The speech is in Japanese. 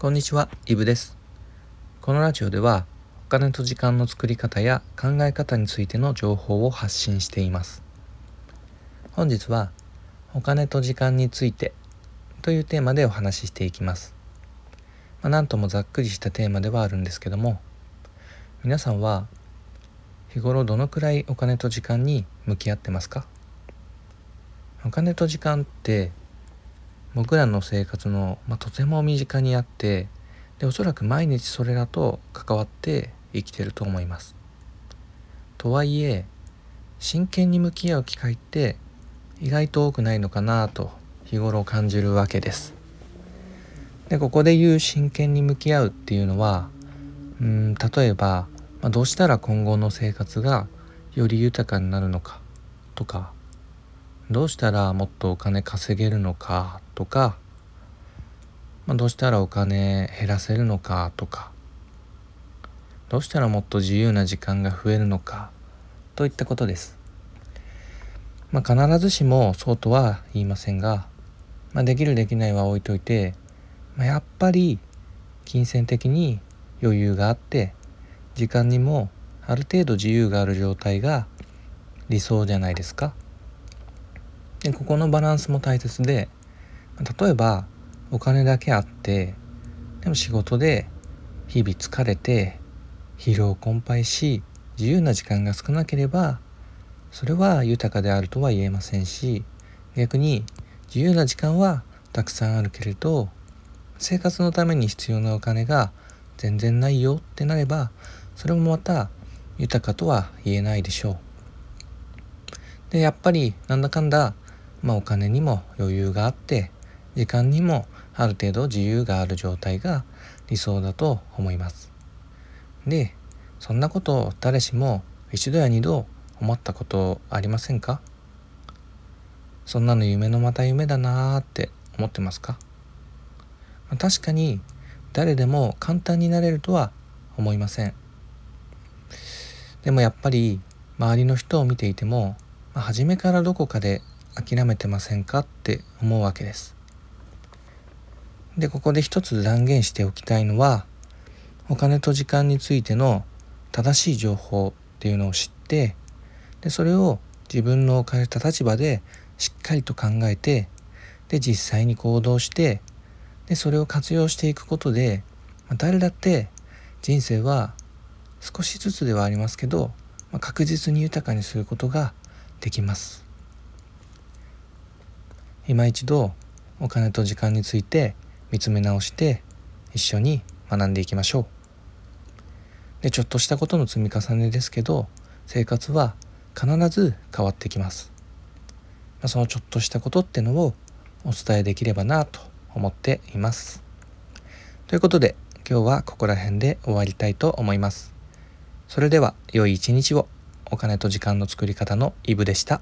こんにちは、イブです。このラジオでは、お金と時間の作り方や考え方についての情報を発信しています。本日は、お金と時間についてというテーマでお話ししていきます。まあ、なんともざっくりしたテーマではあるんですけども、皆さんは日頃どのくらいお金と時間に向き合ってますか？お金と時間って僕らの生活の、まあ、とても身近にあってでおそらく毎日それらと関わって生きてると思います。とはいえ真剣に向き合う機会って意外と多くないのかなと日頃感じるわけです。でここで言う真剣に向き合うっていうのはうん例えば、まあ、どうしたら今後の生活がより豊かになるのかとかどうしたらもっとお金稼げるのかとか、まあ、どうしたらお金減らせるのかとかどうしたらもっと自由な時間が増えるのかといったことです。まあ、必ずしもそうとは言いませんが、まあ、できるできないは置いといて、まあ、やっぱり金銭的に余裕があって時間にもある程度自由がある状態が理想じゃないですか。でここのバランスも大切で例えばお金だけあってでも仕事で日々疲れて疲労困憊し自由な時間が少なければそれは豊かであるとは言えませんし逆に自由な時間はたくさんあるけれど生活のために必要なお金が全然ないよってなればそれもまた豊かとは言えないでしょう。でやっぱりなんだかんだまあ、お金にも余裕があって時間にもある程度自由がある状態が理想だと思います。でそんなことを誰しも一度や二度思ったことありませんか？そんなの夢のまた夢だなーって思ってますか？確かに誰でも簡単になれるとは思いませんでもやっぱり周りの人を見ていても、まあ、初めからどこかで諦めてませんかって思うわけです。でここで一つ断言しておきたいのはお金と時間についての正しい情報っていうのを知ってでそれを自分の置かれた立場でしっかりと考えてで実際に行動してでそれを活用していくことで誰だって人生は少しずつではありますけど、ま、確実に豊かにすることができます。今一度お金と時間について見つめ直して一緒に学んでいきましょう。でちょっとしたことの積み重ねですけど生活は必ず変わってきます、ま、そのちょっとしたことってのをお伝えできればなと思っています。ということで今日はここら辺で終わりたいと思います。それでは良い一日を。お金と時間の作り方のイブでした。